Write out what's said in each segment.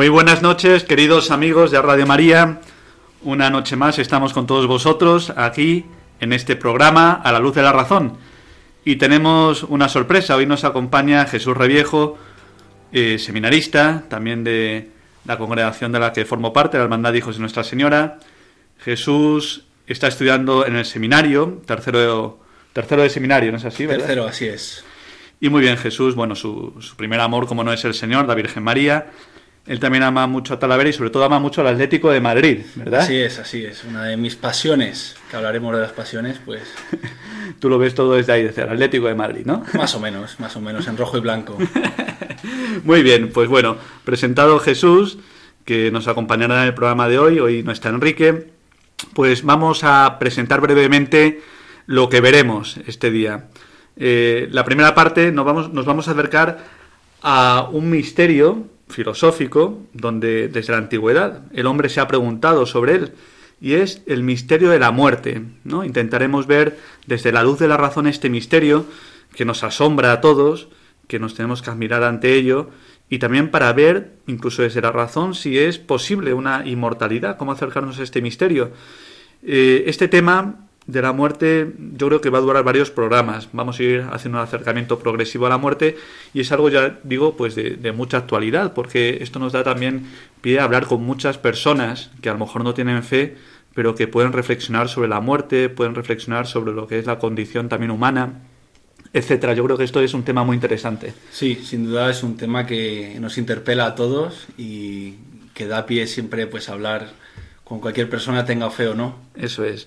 Muy buenas noches, queridos amigos de Radio María. Una noche más estamos con todos vosotros aquí en este programa A la Luz de la Razón. Y tenemos una sorpresa. Hoy nos acompaña Jesús Reviejo, eh, seminarista, también de la congregación de la que formo parte, la Hermandad de Hijos de Nuestra Señora. Jesús está estudiando en el seminario, tercero, tercero de seminario, ¿no es así? ¿verdad? Tercero, así es. Y muy bien, Jesús, bueno, su, su primer amor, como no es el Señor, la Virgen María, él también ama mucho a Talavera y sobre todo ama mucho al Atlético de Madrid, ¿verdad? Así es, así es. Una de mis pasiones, que hablaremos de las pasiones, pues... Tú lo ves todo desde ahí, desde el Atlético de Madrid, ¿no? Más o menos, más o menos, en rojo y blanco. Muy bien, pues bueno, presentado Jesús, que nos acompañará en el programa de hoy, hoy no está Enrique, pues vamos a presentar brevemente lo que veremos este día. Eh, la primera parte nos vamos, nos vamos a acercar a un misterio filosófico donde desde la antigüedad el hombre se ha preguntado sobre él y es el misterio de la muerte. ¿no? Intentaremos ver desde la luz de la razón este misterio que nos asombra a todos, que nos tenemos que admirar ante ello y también para ver, incluso desde la razón, si es posible una inmortalidad, cómo acercarnos a este misterio. Eh, este tema de la muerte yo creo que va a durar varios programas. Vamos a ir haciendo un acercamiento progresivo a la muerte y es algo, ya digo, pues de, de, mucha actualidad, porque esto nos da también pie a hablar con muchas personas que a lo mejor no tienen fe, pero que pueden reflexionar sobre la muerte, pueden reflexionar sobre lo que es la condición también humana, etcétera. Yo creo que esto es un tema muy interesante. Sí, sin duda es un tema que nos interpela a todos y que da pie siempre pues a hablar con cualquier persona tenga fe o no. Eso es.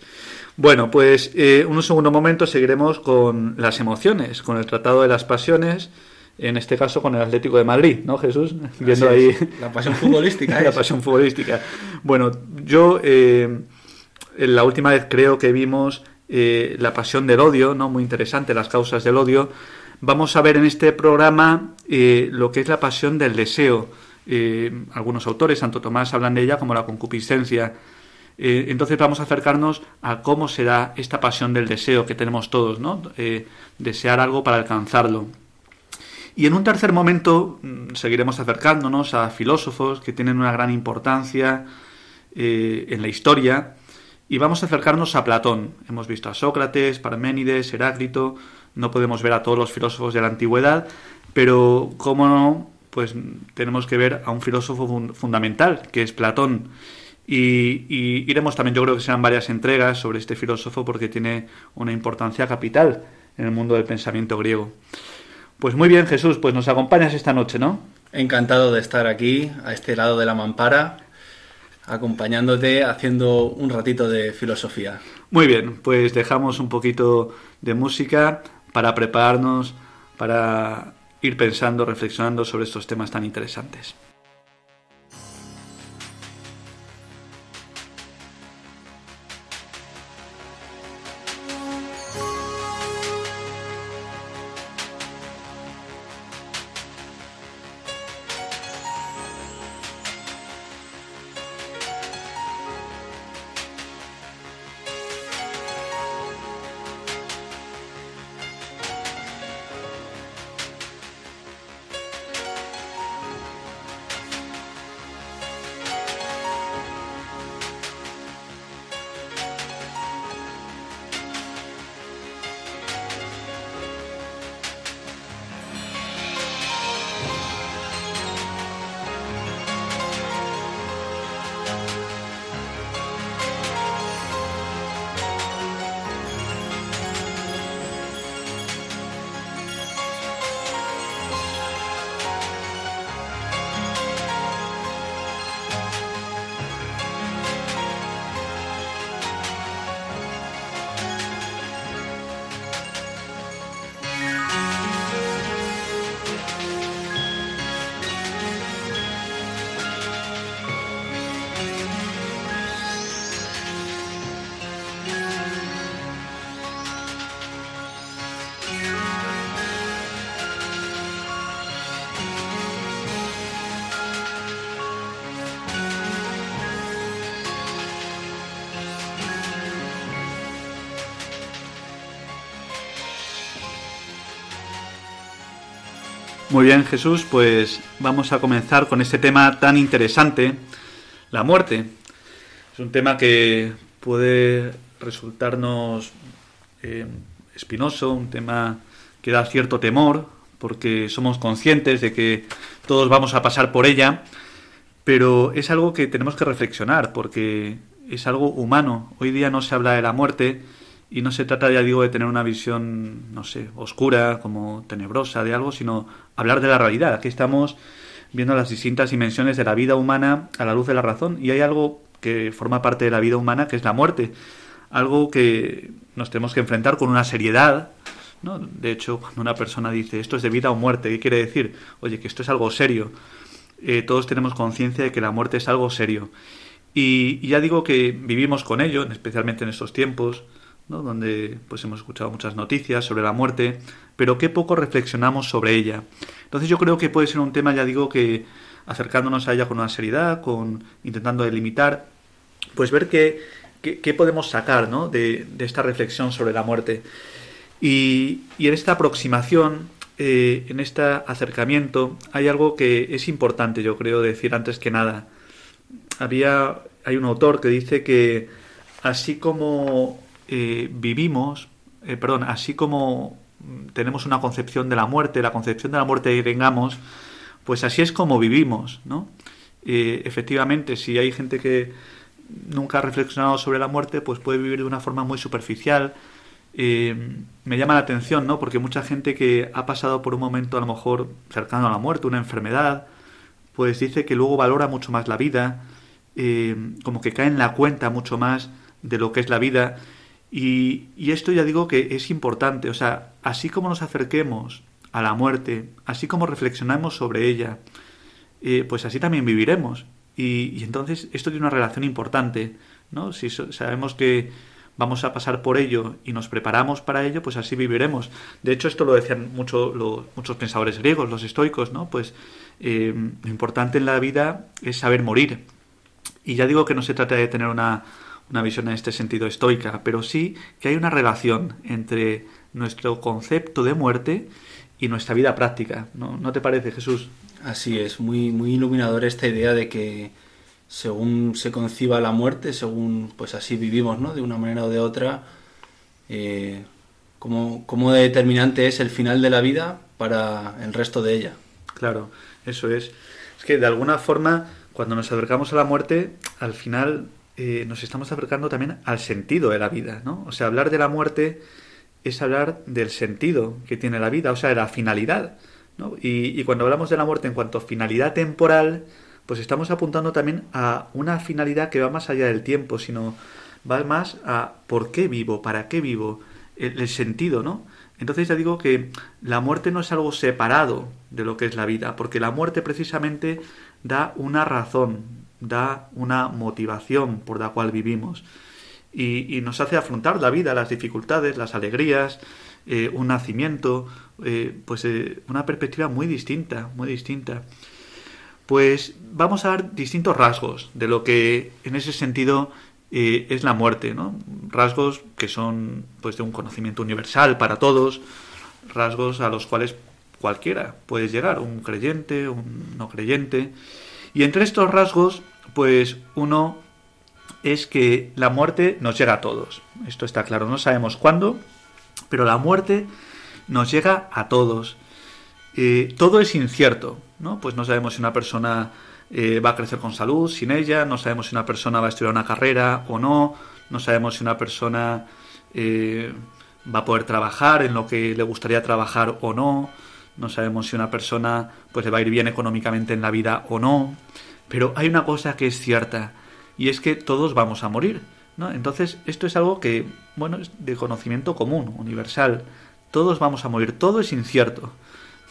Bueno, pues eh, un segundo momento seguiremos con las emociones, con el Tratado de las Pasiones, en este caso con el Atlético de Madrid, ¿no, Jesús? Viendo ahí la pasión futbolística. la pasión futbolística. Bueno, yo eh, la última vez creo que vimos eh, la pasión del odio, ¿no? Muy interesante, las causas del odio. Vamos a ver en este programa eh, lo que es la pasión del deseo. algunos autores, Santo Tomás, hablan de ella como la concupiscencia. Eh, entonces vamos a acercarnos a cómo será esta pasión del deseo que tenemos todos, ¿no? Eh, desear algo para alcanzarlo. Y en un tercer momento mmm, seguiremos acercándonos a filósofos que tienen una gran importancia eh, en la historia y vamos a acercarnos a Platón. Hemos visto a Sócrates, Parménides, Heráclito, no podemos ver a todos los filósofos de la antigüedad, pero cómo no, pues tenemos que ver a un filósofo fun fundamental, que es Platón. Y, y, iremos también, yo creo que serán varias entregas sobre este filósofo porque tiene una importancia capital en el mundo del pensamiento griego. Pues muy bien, Jesús, pues nos acompañas esta noche, ¿no? Encantado de estar aquí, a este lado de la mampara, acompañándote, haciendo un ratito de filosofía. Muy bien, pues dejamos un poquito de música para prepararnos, para ir pensando, reflexionando sobre estos temas tan interesantes. Muy bien, Jesús, pues vamos a comenzar con este tema tan interesante, la muerte. Es un tema que puede resultarnos eh, espinoso, un tema que da cierto temor, porque somos conscientes de que todos vamos a pasar por ella, pero es algo que tenemos que reflexionar, porque es algo humano. Hoy día no se habla de la muerte y no se trata, ya digo, de tener una visión, no sé, oscura, como tenebrosa de algo, sino hablar de la realidad. Aquí estamos viendo las distintas dimensiones de la vida humana a la luz de la razón y hay algo que forma parte de la vida humana que es la muerte. Algo que nos tenemos que enfrentar con una seriedad, ¿no? De hecho, cuando una persona dice esto es de vida o muerte, ¿qué quiere decir? Oye, que esto es algo serio. Eh, todos tenemos conciencia de que la muerte es algo serio. Y, ya digo que vivimos con ello, especialmente en estos tiempos, donde pues hemos escuchado muchas noticias sobre la muerte, pero qué poco reflexionamos sobre ella. Entonces yo creo que puede ser un tema, ya digo, que acercándonos a ella con una seriedad, con intentando delimitar, pues ver qué, qué, podemos sacar ¿no? de, de, esta reflexión sobre la muerte. Y, y en esta aproximación, eh, en este acercamiento, hay algo que es importante, yo creo, decir antes que nada había, hay un autor que dice que así como eh, vivimos, eh, perdón, así como tenemos una concepción de la muerte, la concepción de la muerte que tengamos, pues así es como vivimos, ¿no? Eh, efectivamente, si hay gente que nunca ha reflexionado sobre la muerte, pues puede vivir de una forma muy superficial. me llama la atención, ¿no? Porque mucha gente que ha pasado por un momento a lo mejor cercano a la muerte, una enfermedad, pues dice que luego valora mucho más la vida, eh, como que cae en la cuenta mucho más de lo que es la vida. Y, esto ya digo que es importante, o sea, así como nos acerquemos a la muerte, así como reflexionamos sobre ella, eh, pues así también viviremos. Y, entonces esto tiene una relación importante, ¿no? Si sabemos que vamos a pasar por ello y nos preparamos para ello, pues así viviremos. De hecho, esto lo decían mucho, muchos pensadores griegos, los estoicos, ¿no? Pues eh, lo importante en la vida es saber morir. Y ya digo que no se trata de tener una, una visión en este sentido estoica, pero sí que hay una relación entre nuestro concepto de muerte y nuestra vida práctica. ¿No, ¿No te parece, Jesús? Así es, muy, muy iluminador esta idea de que según se conciba la muerte, según pues así vivimos, ¿no? De una manera o de otra, eh, cómo, cómo determinante es el final de la vida para el resto de ella. Claro, eso es. Es que de alguna forma cuando nos acercamos a la muerte, al final eh, nos estamos acercando también al sentido de la vida, ¿no? O sea, hablar de la muerte es hablar del sentido que tiene la vida, o sea, de la finalidad, ¿no? Y, y cuando hablamos de la muerte en cuanto a finalidad temporal, pues estamos apuntando también a una finalidad que va más allá del tiempo, sino va más a por qué vivo, para qué vivo, el, el sentido, ¿no? Entonces ya digo que la muerte no es algo separado de lo que es la vida, porque la muerte precisamente da una razón, da una motivación por la cual vivimos y, nos hace afrontar la vida, las dificultades, las alegrías, eh, un nacimiento, eh, pues eh, una perspectiva muy distinta, muy distinta. Pues vamos a ver distintos rasgos de lo que en ese sentido es la muerte, ¿no? Rasgos que son pues de un conocimiento universal para todos, rasgos a los cuales cualquiera puede llegar, un creyente, un no creyente. Y entre estos rasgos, pues uno es que la muerte nos llega a todos. Esto está claro, no sabemos cuándo, pero la muerte nos llega a todos. Eh, todo es incierto, ¿no? Pues no sabemos si una persona eh, va a crecer con salud sin ella, no sabemos si una persona va a estudiar una carrera o no, no sabemos si una persona eh, va a poder trabajar en lo que le gustaría trabajar o no, no sabemos si una persona pues le va a ir bien económicamente en la vida o no, pero hay una cosa que es cierta y es que todos vamos a morir, ¿no? Entonces, esto es algo que, bueno, es de conocimiento común, universal. Todos vamos a morir, todo es incierto,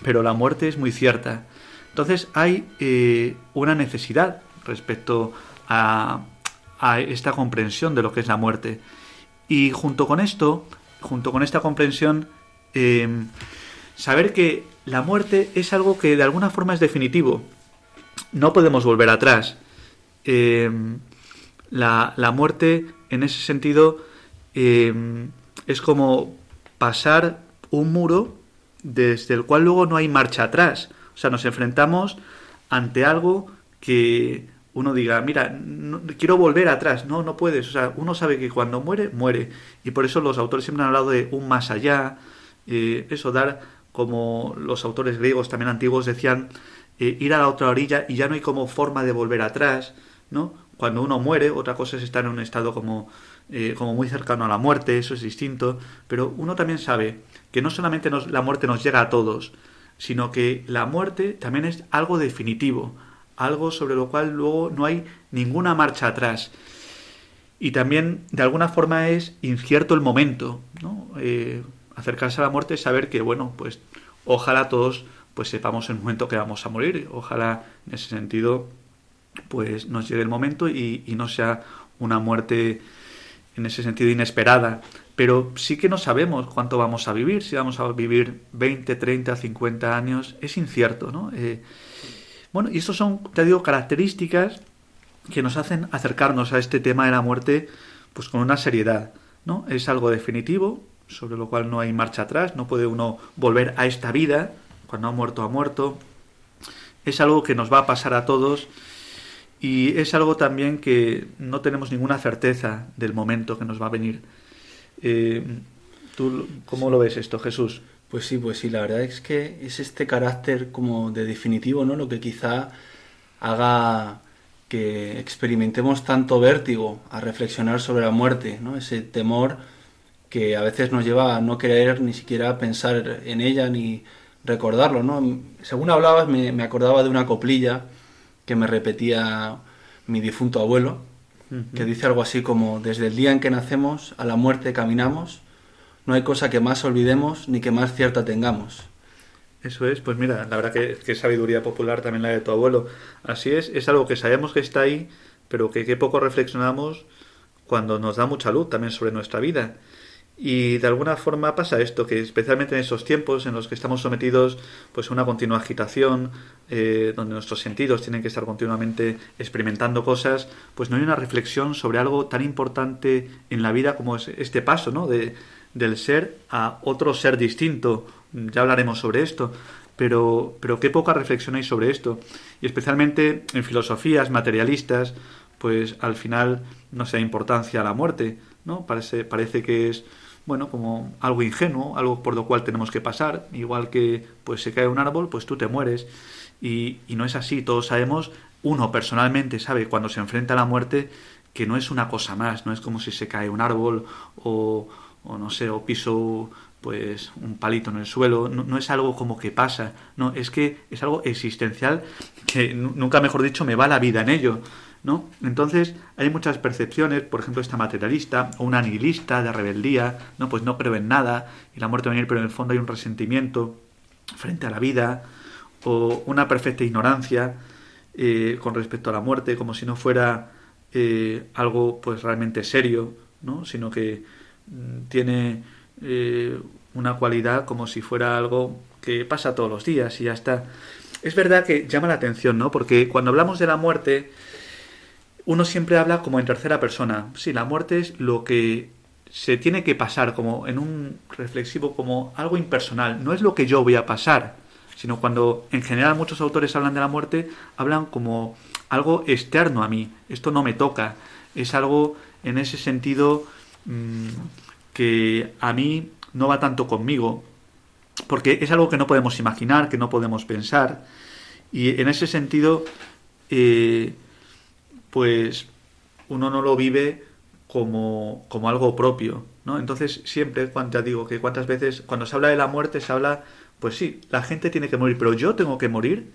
pero la muerte es muy cierta. Entonces, hay eh, una necesidad respecto a, a esta comprensión de lo que es la muerte. Y junto con esto, junto con esta comprensión, eh, saber que la muerte es algo que de alguna forma es definitivo. No podemos volver atrás. Em, la, muerte, en ese sentido, em, es como pasar un muro desde el cual luego no hay marcha atrás. O sea, nos enfrentamos ante algo que uno diga, mira, quiero volver atrás. No, no puedes. O sea, uno sabe que cuando muere, muere. Y por eso los autores siempre han hablado de un más allá. Eh, eso, dar, como los autores griegos también antiguos decían, eh, ir a la otra orilla y ya no hay como forma de volver atrás, ¿no? Cuando uno muere, otra cosa es estar en un estado como, eh, como muy cercano a la muerte, eso es distinto, pero uno también sabe que no solamente la muerte nos llega a todos, sino que la muerte también es algo definitivo, algo sobre lo cual luego no hay ninguna marcha atrás. Y también, de alguna forma, es incierto el momento, ¿no? Eh, acercarse a la muerte es saber que, bueno, pues ojalá todos pues sepamos el momento que vamos a morir. Ojalá en ese sentido pues nos llegue el momento y, no sea una muerte en ese sentido inesperada. Pero sí que no sabemos cuánto vamos a vivir, si vamos a vivir 20, 30, 50 años, es incierto, ¿no? Eh, bueno, y estas son, te digo, características que nos hacen acercarnos a este tema de la muerte pues con una seriedad, ¿no? Es algo definitivo, sobre lo cual no hay marcha atrás, no puede uno volver a esta vida, cuando ha muerto ha muerto. Es algo que nos va a pasar a todos y es algo también que no tenemos ninguna certeza del momento que nos va a venir. Eh, ¿Tú cómo lo ves esto, Jesús? Pues sí, pues sí, la verdad es que es este carácter como de definitivo, ¿no? Lo que quizá haga que experimentemos tanto vértigo a reflexionar sobre la muerte, ¿no? Ese temor que a veces nos lleva a no querer ni siquiera pensar en ella ni recordarlo, ¿no? Según hablabas me, me acordaba de una coplilla que me repetía mi difunto abuelo, que dice algo así como, desde el día en que nacemos a la muerte caminamos, no hay cosa que más olvidemos ni que más cierta tengamos. Eso es, pues mira, la verdad que, que sabiduría popular también la de tu abuelo. Así es, es algo que sabemos que está ahí, pero que, que poco reflexionamos cuando nos da mucha luz también sobre nuestra vida. Y de alguna forma pasa esto, que especialmente en esos tiempos en los que estamos sometidos pues, a una continua agitación, eh, donde nuestros sentidos tienen que estar continuamente experimentando cosas, pues no hay una reflexión sobre algo tan importante en la vida como es este paso, ¿no? De, del ser a otro ser distinto. Ya hablaremos sobre esto, pero, pero qué poca reflexión hay sobre esto. Y especialmente en filosofías materialistas, pues al final no se da importancia a la muerte, ¿no? Parece, parece que es bueno, como algo ingenuo, algo por lo cual tenemos que pasar, igual que pues se cae un árbol, pues tú te mueres. Y, y no es así, todos sabemos, uno personalmente sabe cuando se enfrenta a la muerte que no es una cosa más, no es como si se cae un árbol o, o no sé, o piso pues un palito en el suelo, no, no, es algo como que pasa, no, es que es algo existencial que nunca mejor dicho me va la vida en ello. ¿No? Entonces, hay muchas percepciones, por ejemplo, esta materialista o una nihilista de rebeldía, ¿no? Pues no creo en nada y la muerte va a venir, pero en el fondo hay un resentimiento frente a la vida o una perfecta ignorancia eh, con respecto a la muerte, como si no fuera eh, algo pues realmente serio, ¿no? Sino que mm, tiene eh, una cualidad como si fuera algo que pasa todos los días y ya está. Es verdad que llama la atención, ¿no? Porque cuando hablamos de la muerte, uno siempre habla como en tercera persona. Sí, la muerte es lo que se tiene que pasar como en un reflexivo, como algo impersonal. No es lo que yo voy a pasar, sino cuando en general muchos autores hablan de la muerte, hablan como algo externo a mí. Esto no me toca. Es algo en ese sentido mmm, que a mí no va tanto conmigo, porque es algo que no podemos imaginar, que no podemos pensar. Y en ese sentido, eh, pues uno no lo vive como, como algo propio, ¿no? Entonces siempre, ya digo que cuántas veces, cuando se habla de la muerte, se habla, pues sí, la gente tiene que morir, pero yo tengo que morir.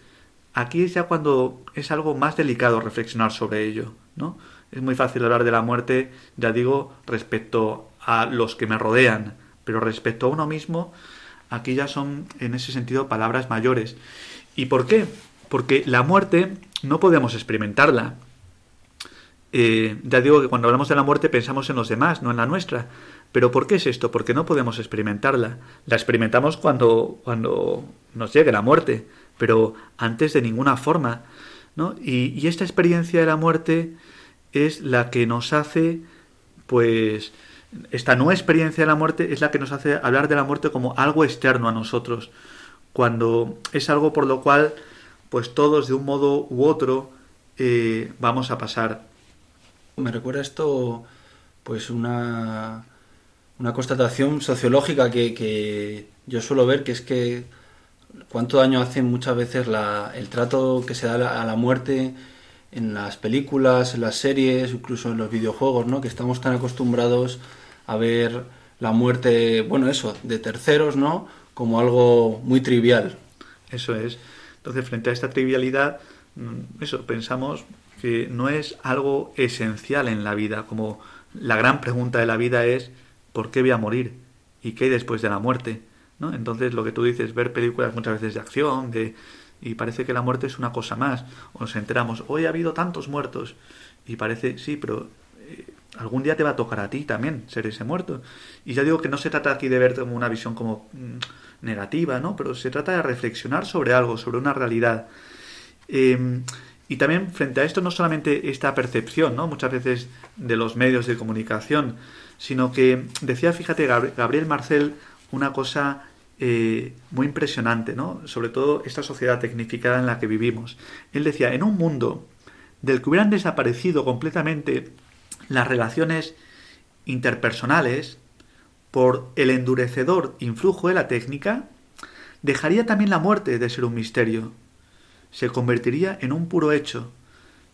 Aquí es ya cuando es algo más delicado reflexionar sobre ello, ¿no? Es muy fácil hablar de la muerte, ya digo, respecto a los que me rodean, pero respecto a uno mismo, aquí ya son en ese sentido palabras mayores. ¿Y por qué? Porque la muerte no podemos experimentarla. Eh, ya digo que cuando hablamos de la muerte pensamos en los demás, no en la nuestra. Pero ¿por qué es esto? Porque no podemos experimentarla. La experimentamos cuando, cuando nos llegue la muerte, pero antes de ninguna forma. ¿no? Y, esta experiencia de la muerte es la que nos hace, pues, esta nueva experiencia de la muerte es la que nos hace hablar de la muerte como algo externo a nosotros, cuando es algo por lo cual pues todos de un modo u otro eh, vamos a pasar. Me recuerda esto pues una, una constatación sociológica que, que yo suelo ver, que es que cuánto daño hace muchas veces la, el trato que se da a la muerte en las películas, en las series, incluso en los videojuegos, ¿no? Que estamos tan acostumbrados a ver la muerte, bueno, eso, de terceros, ¿no? Como algo muy trivial. Eso es. Entonces, frente a esta trivialidad, mm, eso, pensamos que no es algo esencial en la vida, como la gran pregunta de la vida es ¿por qué voy a morir? ¿Y qué hay después de la muerte? ¿No? Entonces, lo que tú dices, ver películas muchas veces de acción, de y parece que la muerte es una cosa más. O nos enteramos, hoy ha habido tantos muertos. Y parece, sí, pero eh, algún día te va a tocar a ti también ser ese muerto. Y ya digo que no se trata aquí de ver como una visión como mm, negativa, ¿no? Pero se trata de reflexionar sobre algo, sobre una realidad. Em, y también frente a esto no solamente esta percepción, ¿no? Muchas veces de los medios de comunicación, sino que decía, fíjate, Gabriel Marcel, una cosa eh, muy impresionante, ¿no? Sobre todo esta sociedad tecnificada en la que vivimos. Él decía, en un mundo del que hubieran desaparecido completamente las relaciones interpersonales por el endurecedor influjo de la técnica, dejaría también la muerte de ser un misterio. Se convertiría en un puro hecho,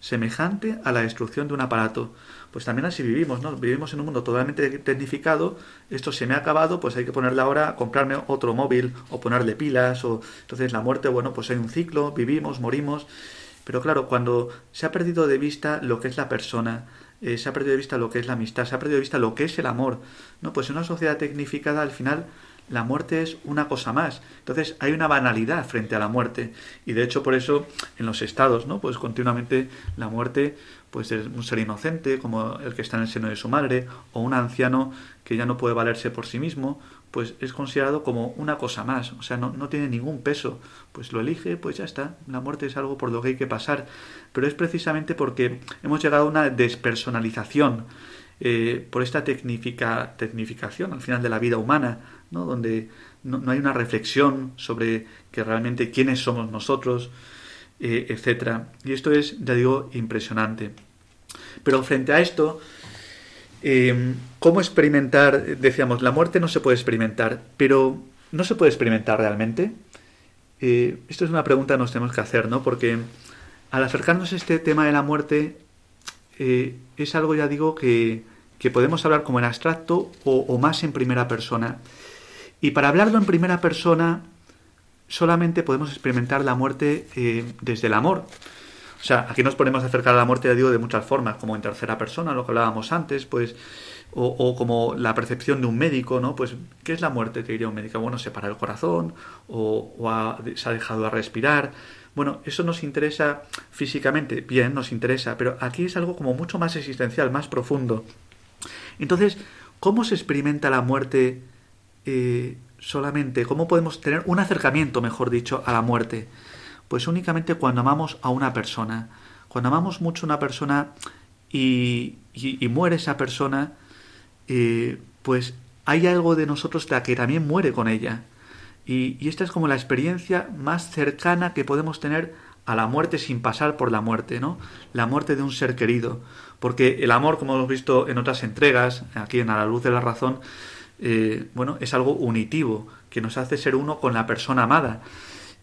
semejante a la destrucción de un aparato. Pues también así vivimos, ¿no? Vivimos en un mundo totalmente tecnificado, esto se me ha acabado, pues hay que ponerle ahora, comprarme otro móvil o ponerle pilas, o entonces la muerte, bueno, pues hay un ciclo, vivimos, morimos, pero claro, cuando se ha perdido de vista lo que es la persona, eh, se ha perdido de vista lo que es la amistad, se ha perdido de vista lo que es el amor, ¿no? Pues en una sociedad tecnificada al final la muerte es una cosa más. Entonces hay una banalidad frente a la muerte. Y de hecho por eso en los estados, ¿no? Pues continuamente la muerte pues es un ser inocente como el que está en el seno de su madre o un anciano que ya no puede valerse por sí mismo, pues es considerado como una cosa más, o sea, no, no tiene ningún peso, pues lo elige, pues ya está, la muerte es algo por lo que hay que pasar, pero es precisamente porque hemos llegado a una despersonalización, eh, por esta tecnifica, tecnificación al final de la vida humana, ¿no? donde no, hay una reflexión sobre que realmente quiénes somos nosotros, eh, etcétera. Y esto es, ya digo, impresionante. Pero frente a esto, em, ¿cómo experimentar? Decíamos, la muerte no se puede experimentar, pero ¿no se puede experimentar realmente? Eh, esto es una pregunta que nos tenemos que hacer, ¿no? Porque al acercarnos a este tema de la muerte, es algo, ya digo, que, que podemos hablar como en abstracto o, más en primera persona. Y para hablarlo en primera persona, solamente podemos experimentar la muerte eh, desde el amor. O sea, aquí nos ponemos a acercar a la muerte, ya digo, de muchas formas, como en tercera persona, lo que hablábamos antes, pues, o, como la percepción de un médico, ¿no? Pues, ¿qué es la muerte? Te diría un médico, bueno, se para el corazón, o, se ha dejado de respirar. Bueno, eso nos interesa físicamente, bien, nos interesa, pero aquí es algo como mucho más existencial, más profundo. Entonces, ¿cómo se experimenta la muerte eh, solamente? ¿Cómo podemos tener un acercamiento, mejor dicho, a la muerte? Pues únicamente cuando amamos a una persona. Cuando amamos mucho a una persona y, muere esa persona, eh, pues hay algo de nosotros que también muere con ella. Y, y, esta es como la experiencia más cercana que podemos tener a la muerte sin pasar por la muerte, ¿no? La muerte de un ser querido. Porque el amor, como hemos visto en otras entregas, aquí en A la luz de la razón, eh, bueno, es algo unitivo, que nos hace ser uno con la persona amada.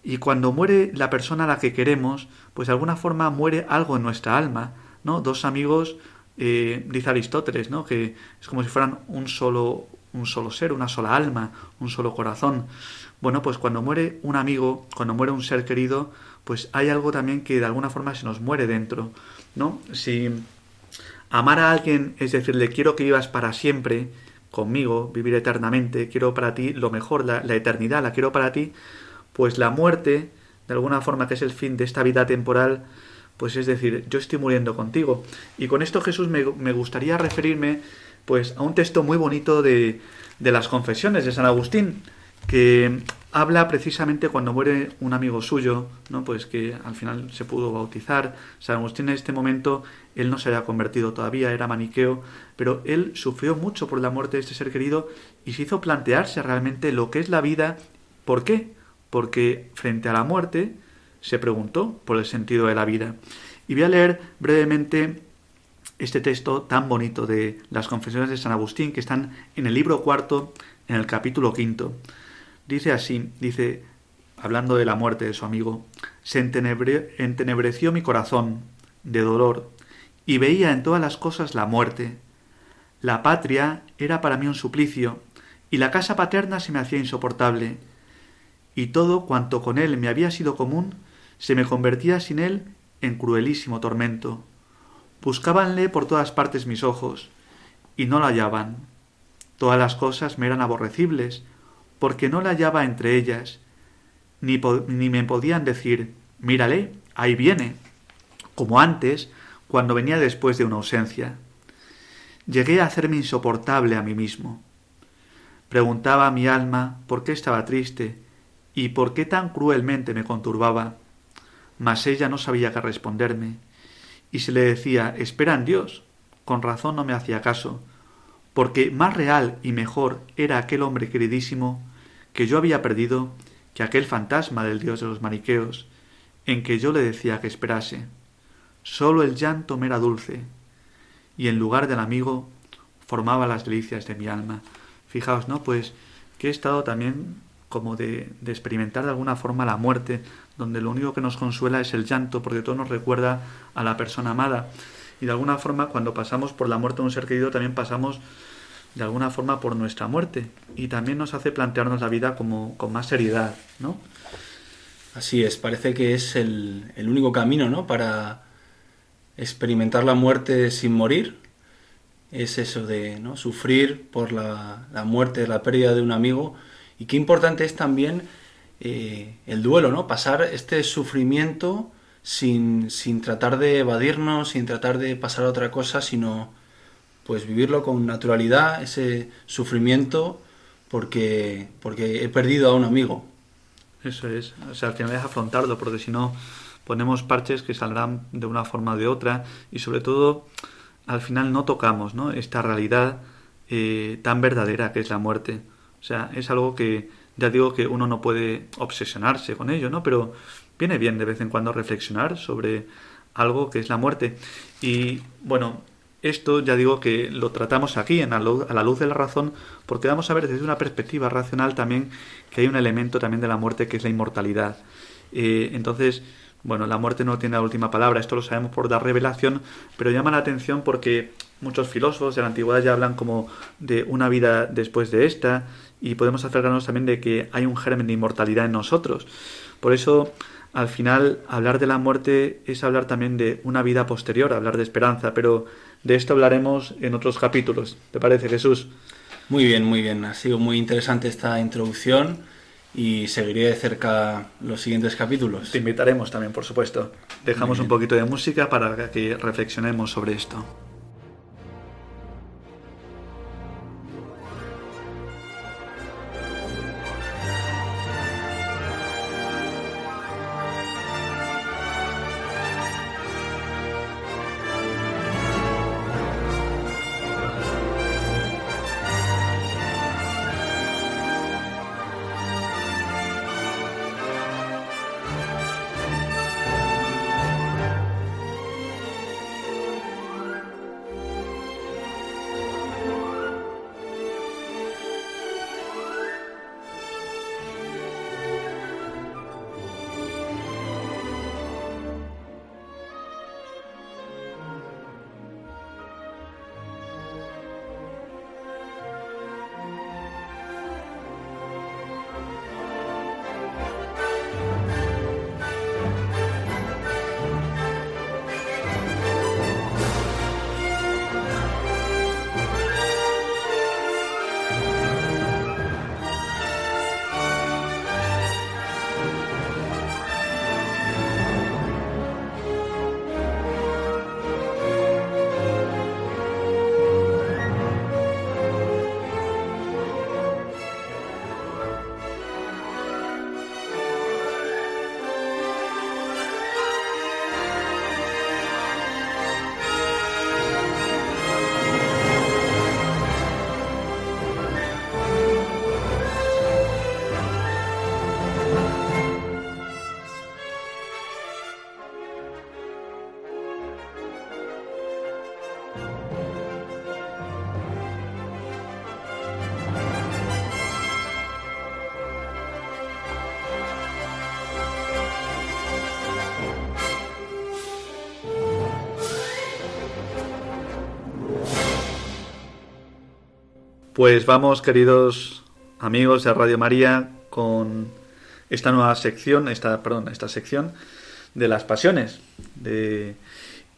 Y cuando muere la persona a la que queremos, pues de alguna forma muere algo en nuestra alma, ¿no? Dos amigos, eh, dice Aristóteles, ¿no? Que es como si fueran un solo, un solo ser, una sola alma, un solo corazón. Bueno, pues cuando muere un amigo, cuando muere un ser querido, pues hay algo también que de alguna forma se nos muere dentro, ¿no? Si Amar a alguien es decirle quiero que vivas para siempre conmigo, vivir eternamente, quiero para ti lo mejor, la, eternidad, la quiero para ti, pues la muerte, de alguna forma que es el fin de esta vida temporal, pues es decir, yo estoy muriendo contigo. Y con esto Jesús me, me gustaría referirme pues a un texto muy bonito de, de las confesiones de San Agustín, que habla precisamente cuando muere un amigo suyo, ¿no? Pues que al final se pudo bautizar. San Agustín en este momento, él no se había convertido todavía, era maniqueo, pero él sufrió mucho por la muerte de este ser querido y se hizo plantearse realmente lo que es la vida. ¿Por qué? Porque frente a la muerte se preguntó por el sentido de la vida. Y voy a leer brevemente este texto tan bonito de las confesiones de San Agustín que están en el libro cuarto, en el capítulo quinto. Dice así, dice, hablando de la muerte de su amigo, se entenebreció mi corazón de dolor y veía en todas las cosas la muerte. La patria era para mí un suplicio y la casa paterna se me hacía insoportable y todo cuanto con él me había sido común se me convertía sin él en cruelísimo tormento. Buscábanle por todas partes mis ojos y no la hallaban. Todas las cosas me eran aborrecibles porque no la hallaba entre ellas, ni, ni me podían decir, mírale, ahí viene, como antes, cuando venía después de una ausencia. Llegué a hacerme insoportable a mí mismo. Preguntaba a mi alma por qué estaba triste y por qué tan cruelmente me conturbaba, mas ella no sabía qué responderme, y se le decía espera en Dios. Con razón no me hacía caso, porque más real y mejor era aquel hombre queridísimo que yo había perdido que aquel fantasma del dios de los maniqueos, en que yo le decía que esperase. Sólo el llanto me era dulce, y en lugar del amigo formaba las delicias de mi alma. Fijaos, ¿no? Pues que he estado también como de, de, experimentar de alguna forma la muerte, donde lo único que nos consuela es el llanto, porque todo nos recuerda a la persona amada. Y de alguna forma, cuando pasamos por la muerte de un ser querido, también pasamos de alguna forma por nuestra muerte y también nos hace plantearnos la vida como con más seriedad, ¿no? Así es, parece que es el, el único camino, ¿no? Para experimentar la muerte sin morir. Es eso de ¿no? sufrir por la, la muerte, la pérdida de un amigo. Y qué importante es también eh, el duelo, ¿no? Pasar este sufrimiento sin, sin tratar de evadirnos, sin tratar de pasar a otra cosa, sino pues vivirlo con naturalidad, ese sufrimiento, porque, porque he perdido a un amigo. Eso es, o sea, al final es afrontarlo, porque si no ponemos parches que saldrán de una forma o de otra y sobre todo al final no tocamos ¿no? esta realidad eh, tan verdadera que es la muerte. O sea, es algo que ya digo que uno no puede obsesionarse con ello, ¿no? Pero viene bien de vez en cuando reflexionar sobre algo que es la muerte. Y bueno, esto ya digo que lo tratamos aquí en a la luz de la razón porque vamos a ver desde una perspectiva racional también que hay un elemento también de la muerte que es la inmortalidad. Eh, entonces, bueno, la muerte no tiene la última palabra, esto lo sabemos por dar revelación, pero llama la atención porque muchos filósofos de la antigüedad ya hablan como de una vida después de esta y podemos acercarnos también de que hay un germen de inmortalidad en nosotros. Por eso al final hablar de la muerte es hablar también de una vida posterior, hablar de esperanza, pero de esto hablaremos en otros capítulos. ¿Te parece, Jesús? Muy bien, muy bien. Ha sido muy interesante esta introducción y seguiré de cerca los siguientes capítulos. Te invitaremos también, por supuesto. Dejamos un poquito de música para que reflexionemos sobre esto. Pues vamos, queridos amigos de Radio María, con esta nueva sección, esta, perdón, esta sección de las pasiones.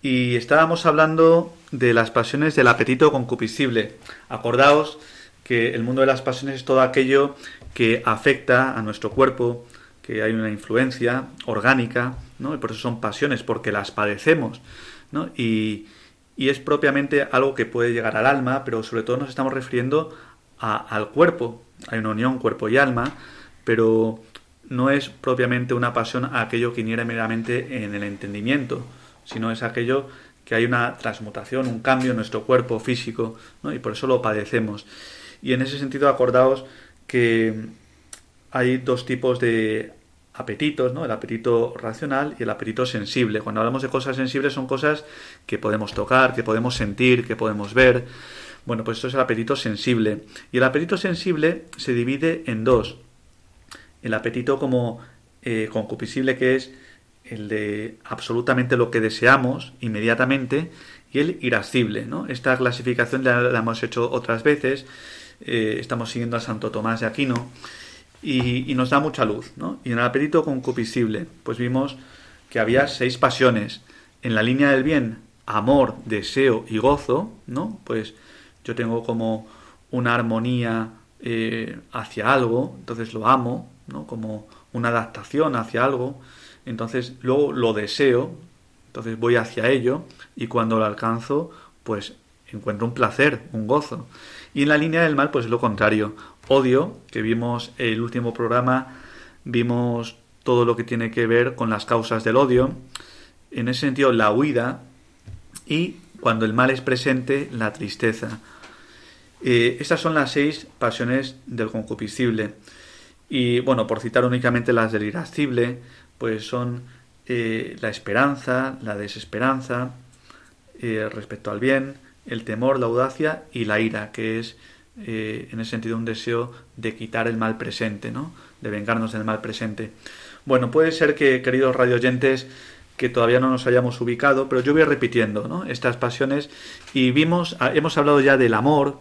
Y estábamos hablando de las pasiones del apetito concupiscible. Acordaos que el mundo de las pasiones es todo aquello que afecta a nuestro cuerpo, que hay una influencia orgánica, ¿no? Y por eso son pasiones, porque las padecemos, ¿no? Y, y es propiamente algo que puede llegar al alma, pero sobre todo nos estamos refiriendo al cuerpo. Hay una unión cuerpo y alma, pero no es propiamente una pasión aquello que iniere meramente en el entendimiento, sino es aquello que hay una transmutación, un cambio en nuestro cuerpo físico, y por eso lo padecemos. Y en ese sentido, acordaos que hay dos tipos de apetitos, ¿no? El apetito racional y el apetito sensible. Cuando hablamos de cosas sensibles son cosas que podemos tocar, que podemos sentir, que podemos ver. Bueno, pues esto es el apetito sensible. Y el apetito sensible se divide en dos. El apetito como eh, concupiscible, que es el de absolutamente lo que deseamos inmediatamente, y el irascible. ¿no? Esta clasificación la, la hemos hecho otras veces. Eh, estamos siguiendo a Santo Tomás de Aquino y, nos da mucha luz. ¿no? Y en el apetito concupiscible, pues vimos que había seis pasiones. En la línea del bien, amor, deseo y gozo, ¿no? Pues yo tengo como una armonía eh, hacia algo, entonces lo amo, ¿no? Como una adaptación hacia algo, entonces luego lo deseo, entonces voy hacia ello y cuando lo alcanzo, pues encuentro un placer, un gozo. Y en la línea del mal, pues es lo contrario. Odio, que vimos el último programa, vimos todo lo que tiene que ver con las causas del odio. En ese sentido, la huida y cuando el mal es presente, la tristeza. Eh, estas son las seis pasiones del concupiscible. Y bueno, por citar únicamente las del irascible, pues son eh, la esperanza, la desesperanza eh, respecto al bien, el temor, la audacia y la ira, que es eh, en ese sentido un deseo de quitar el mal presente, ¿no? de vengarnos del mal presente. Bueno, puede ser que, queridos radioyentes, que todavía no nos hayamos ubicado, pero yo voy repitiendo ¿no? estas pasiones y vimos, ah, hemos hablado ya del amor,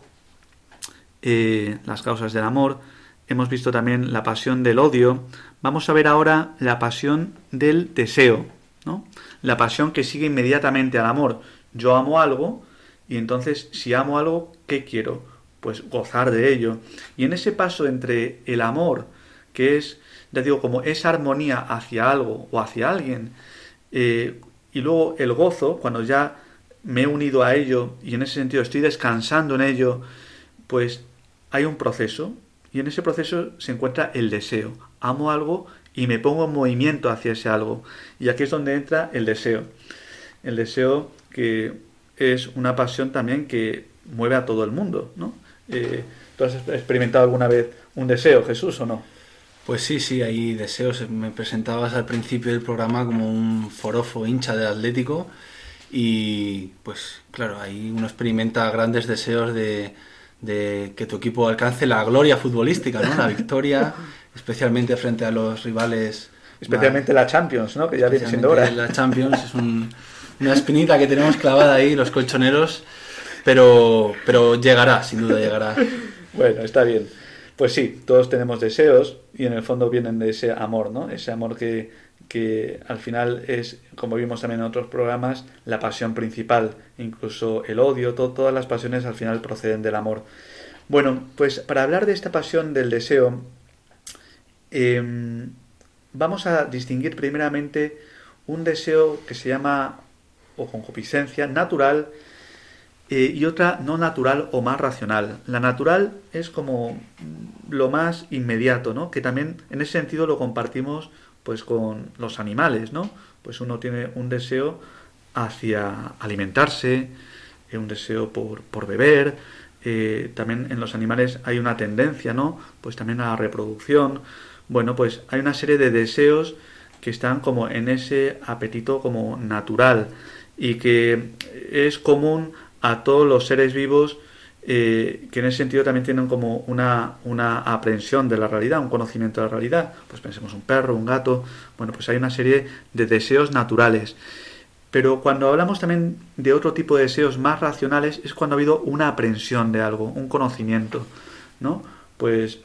eh, las causas del amor, hemos visto también la pasión del odio, vamos a ver ahora la pasión del deseo, ¿no? la pasión que sigue inmediatamente al amor. Yo amo algo, y entonces, si amo algo, ¿qué quiero? Pues gozar de ello. Y en ese paso entre el amor, que es, ya digo, como esa armonía hacia algo o hacia alguien, eh, y luego el gozo, cuando ya me he unido a ello y en ese sentido estoy descansando en ello, pues hay un proceso y en ese proceso se encuentra el deseo. Amo algo y me pongo en movimiento hacia ese algo. Y aquí es donde entra el deseo. El deseo que es una pasión también que mueve a todo el mundo, ¿no? Eh, ¿Tú has experimentado alguna vez un deseo, Jesús, o no? Pues sí, sí, hay deseos. Me presentabas al principio del programa como un forofo hincha de Atlético y pues claro, ahí uno experimenta grandes deseos de, que tu equipo alcance la gloria futbolística, ¿no? La victoria, especialmente frente a los rivales. Especialmente la Champions, ¿no? Que ya viene siendo hora. La Champions es un, una espinita que tenemos clavada ahí los colchoneros, pero, pero llegará, sin duda llegará. Bueno, está bien. Pues sí, todos tenemos deseos y en el fondo vienen de ese amor, ¿no? Ese amor que, que al final es, como vimos también en otros programas, la pasión principal, incluso el odio, todas las pasiones al final proceden del amor. Bueno, pues para hablar de esta pasión del deseo, em, vamos a distinguir primeramente un deseo que se llama o concupiscencia natural eh, y otra no natural o más racional. La natural es como lo más inmediato, ¿no? Que también en ese sentido lo compartimos pues con los animales, ¿no? Pues uno tiene un deseo hacia alimentarse, eh, un deseo por, por beber, eh, también en los animales hay una tendencia, ¿no? Pues también a la reproducción. Bueno, pues hay una serie de deseos que están como en ese apetito como natural y que es común a todos los seres vivos eh, que en ese sentido también tienen como una, una aprehensión de la realidad, un conocimiento de la realidad. Pues pensemos un perro, un gato, bueno, pues hay una serie de deseos naturales. Pero cuando hablamos también de otro tipo de deseos más racionales es cuando ha habido una aprensión de algo, un conocimiento, ¿no? Pues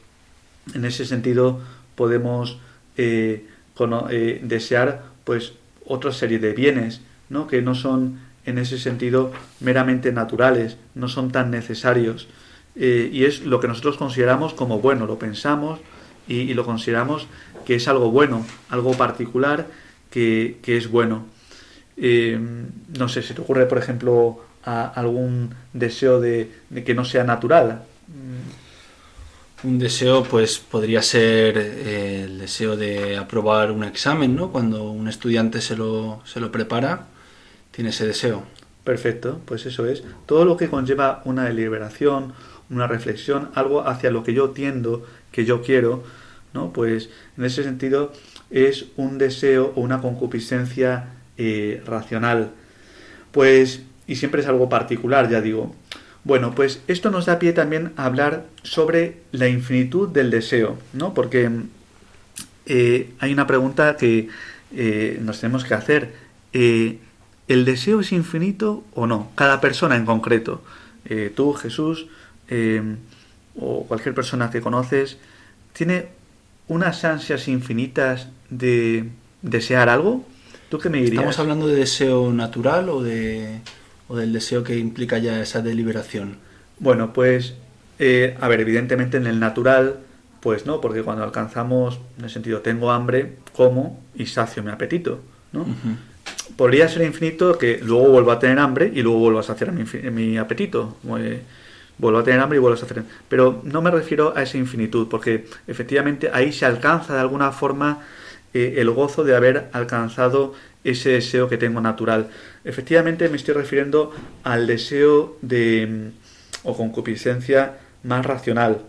en ese sentido podemos eh, eh, desear pues otra serie de bienes, ¿no? Que no son en ese sentido meramente naturales, no son tan necesarios. Eh, y es lo que nosotros consideramos como bueno, lo pensamos y, lo consideramos que es algo bueno, algo particular que, es bueno. Eh, no sé, si te ocurre, por ejemplo, algún deseo de, que no sea natural. Un deseo, pues, podría ser eh, el deseo de aprobar un examen, ¿no? Cuando un estudiante se lo, se lo prepara, tiene ese deseo. Perfecto, pues eso es. Todo lo que conlleva una deliberación, una reflexión, algo hacia lo que yo tiendo, que yo quiero, ¿no? Pues en ese sentido es un deseo o una concupiscencia eh, racional. Pues, y siempre es algo particular, ya digo. Bueno, pues esto nos da pie también a hablar sobre la infinitud del deseo, ¿no? Porque eh, hay una pregunta que eh, nos tenemos que hacer. ¿El deseo es infinito o no? Cada persona en concreto. tú, Jesús, o cualquier persona que conoces, tiene unas ansias infinitas de desear algo? ¿Tú qué me dirías? ¿Estamos hablando de deseo natural o, de, o del deseo que implica ya esa deliberación? Bueno, pues, eh, a ver, evidentemente en el natural, pues no, porque cuando alcanzamos, en el sentido, tengo hambre, como y sacio mi apetito, ¿no? Podría ser infinito que luego vuelva a tener hambre y luego vuelva a saciar mi, mi apetito. Vuelvo a tener hambre y vuelvo a hacer. Pero no me refiero a esa infinitud, porque efectivamente ahí se alcanza de alguna forma eh, el gozo de haber alcanzado ese deseo que tengo natural. Efectivamente me estoy refiriendo al deseo de o concupiscencia más racional,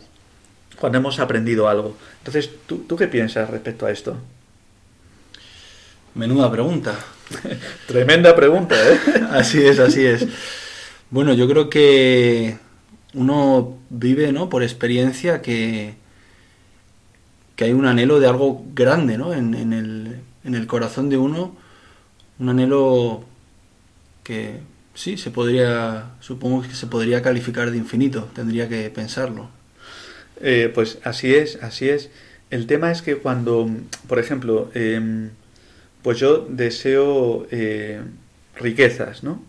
cuando hemos aprendido algo. Entonces, ¿tú, ¿tú qué piensas respecto a esto? Menuda pregunta. Tremenda pregunta, ¿eh? así es, así es. Bueno, yo creo que uno vive, ¿no? Por experiencia que, que hay un anhelo de algo grande, ¿no? En, en, el, en el corazón de uno, un anhelo que sí, se podría, supongo que se podría calificar de infinito, tendría que pensarlo. Eh, pues así es, así es. El tema es que cuando, por ejemplo, em, pues yo deseo eh, riquezas, ¿no?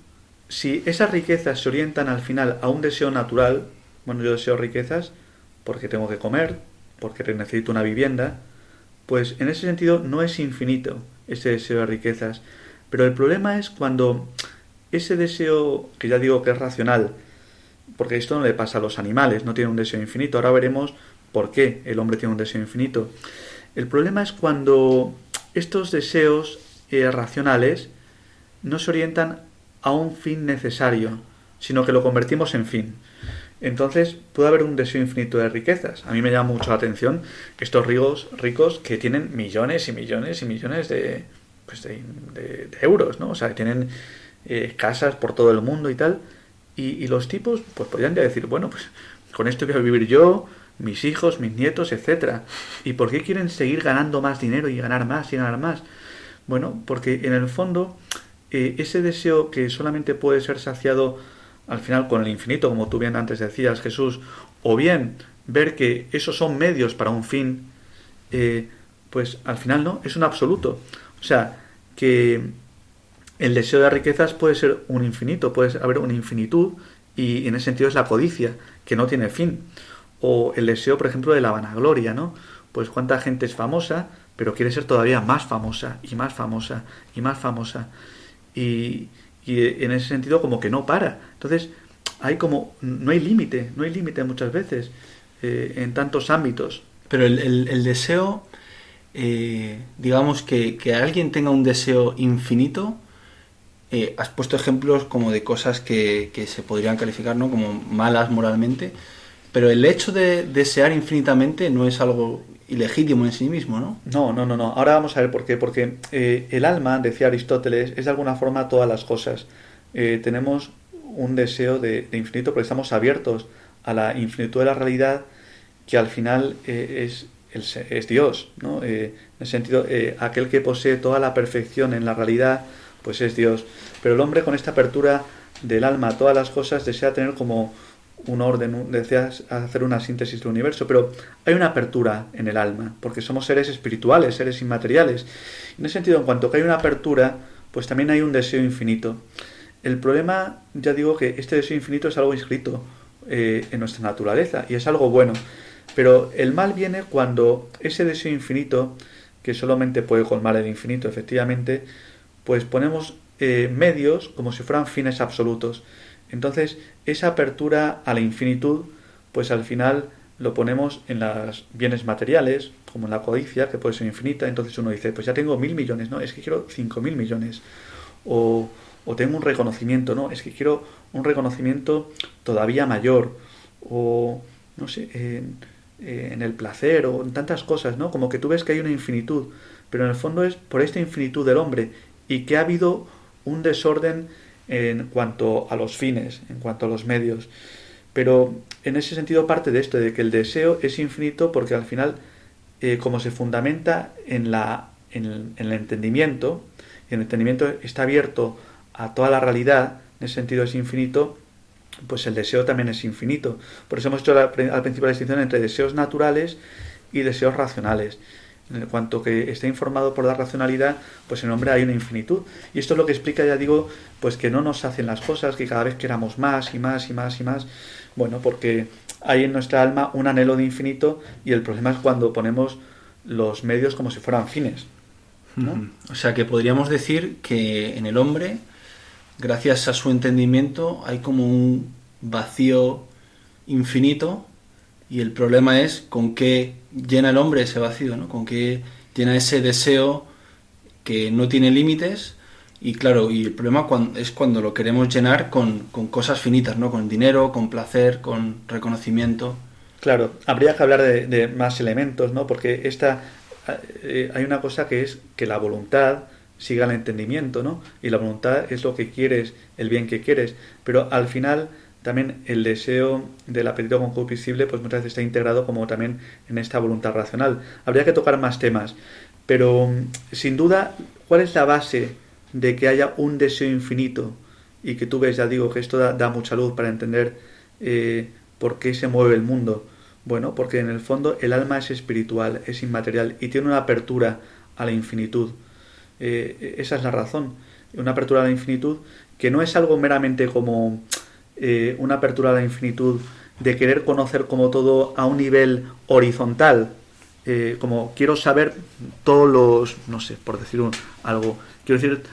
si esas riquezas se orientan al final a un deseo natural, bueno, yo deseo riquezas porque tengo que comer, porque necesito una vivienda, pues en ese sentido no es infinito ese deseo de riquezas. Pero el problema es cuando ese deseo, que ya digo que es racional, porque esto no le pasa a los animales, no tiene un deseo infinito. Ahora veremos por qué el hombre tiene un deseo infinito. El problema es cuando estos deseos eh, racionales no se orientan a un fin necesario, sino que lo convertimos en fin. Entonces puede haber un deseo infinito de riquezas. A mí me llama mucho la atención estos ricos, ricos que tienen millones y millones y millones de, pues de, euros, ¿no? O sea, que tienen eh, casas por todo el mundo y tal. Y, los tipos, pues podrían ya decir, bueno, pues con esto voy a vivir yo, mis hijos, mis nietos, etcétera. ¿Y por qué quieren seguir ganando más dinero y ganar más y ganar más? Bueno, porque en el fondo eh, ese deseo que solamente puede ser saciado al final con el infinito, como tú bien antes decías, Jesús, o bien ver que esos son medios para un fin, eh, pues al final no, es un absoluto. O sea, que el deseo de riquezas puede ser un infinito, puede haber una infinitud, y en ese sentido es la codicia, que no tiene fin. O el deseo, por ejemplo, de la vanagloria, ¿no? Pues cuánta gente es famosa, pero quiere ser todavía más famosa, y más famosa, y más famosa y, en ese sentido como que no para. Entonces, hay como, no hay límite, no hay límite muchas veces eh, en tantos ámbitos. Pero el, deseo, eh, digamos que, que, alguien tenga un deseo infinito, eh, has puesto ejemplos como de cosas que, que, se podrían calificar ¿no? como malas moralmente, pero el hecho de desear infinitamente no es algo ilegítimo en sí mismo, ¿no? No, no, no, no. Ahora vamos a ver por qué. Porque eh, el alma, decía Aristóteles, es de alguna forma todas las cosas. Eh, tenemos un deseo de, infinito porque estamos abiertos a la infinitud de la realidad que al final eh, es, es, Dios, ¿no? en el sentido, aquel que posee toda la perfección en la realidad, pues es Dios. Pero el hombre con esta apertura del alma a todas las cosas desea tener como un orden, desea hacer una síntesis del universo, pero hay una apertura en el alma, porque somos seres espirituales, seres inmateriales. En ese sentido, en cuanto que hay una apertura, pues también hay un deseo infinito. El problema, ya digo que este deseo infinito es algo inscrito eh, en nuestra naturaleza y es algo bueno. Pero el mal viene cuando ese deseo infinito, que solamente puede colmar el infinito, efectivamente, pues ponemos eh, medios como si fueran fines absolutos. Entonces, esa apertura a la infinitud, pues al final lo ponemos en los bienes materiales, como en la codicia, que puede ser infinita. Entonces uno dice, pues ya tengo mil millones, no, es que quiero cinco mil millones. O, o tengo un reconocimiento, no, es que quiero un reconocimiento todavía mayor. O, no sé, en, en el placer o en tantas cosas, ¿no? Como que tú ves que hay una infinitud, pero en el fondo es por esta infinitud del hombre y que ha habido un desorden en cuanto a los fines, en cuanto a los medios. Pero en ese sentido parte de esto, de que el deseo es infinito porque al final, eh, como se fundamenta en, la, en, el entendimiento, y el entendimiento está abierto a toda la realidad, en ese sentido es infinito, pues el deseo también es infinito. Por eso hemos hecho al principio la distinción entre deseos naturales y deseos racionales en cuanto que está informado por la racionalidad, pues en el hombre hay una infinitud. Y esto es lo que explica, ya digo, pues que no nos hacen las cosas, que cada vez queramos más y más y más y más. Bueno, porque hay en nuestra alma un anhelo de infinito y el problema es cuando ponemos los medios como si fueran fines. O sea que podríamos decir que en el hombre, gracias a su entendimiento, hay como un vacío infinito y el problema es con qué llena el hombre ese vacío, ¿no? Con qué llena ese deseo que no tiene límites y claro, y el problema es cuando lo queremos llenar con, cosas finitas, ¿no? Con dinero, con placer, con reconocimiento. Claro, habría que hablar de, más elementos, ¿no? Porque esta, eh, hay una cosa que es que la voluntad siga el entendimiento, ¿no? Y la voluntad es lo que quieres, el bien que quieres, pero al final también el deseo del apetito concupiscible pues muchas veces está integrado como también en esta voluntad racional. Habría que tocar más temas, pero mm, sin duda, ¿cuál es la base de que haya un deseo infinito? Y que tú ves, ya digo, que esto da, mucha luz para entender eh, por qué se mueve el mundo. Bueno, porque en el fondo el alma es espiritual, es inmaterial y tiene una apertura a la infinitud. Eh, esa es la razón. Una apertura a la infinitud que no es algo meramente como eh, una apertura a la infinitud, de querer conocer como todo a un nivel horizontal, eh, como quiero saber todos los, no sé, por decir algo, quiero decir,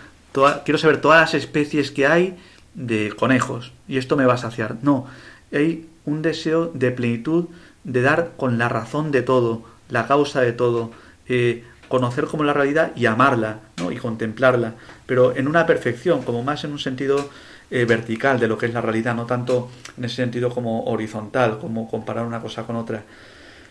quiero saber todas las especies que hay de conejos. Y esto me va a saciar. No, hay un deseo de plenitud, de dar con la razón de todo, la causa de todo, eh, conocer como la realidad y amarla, ¿no? y contemplarla, pero en una perfección, como más en un sentido eh, vertical de lo que es la realidad, no tanto en ese sentido como horizontal, como comparar una cosa con otra.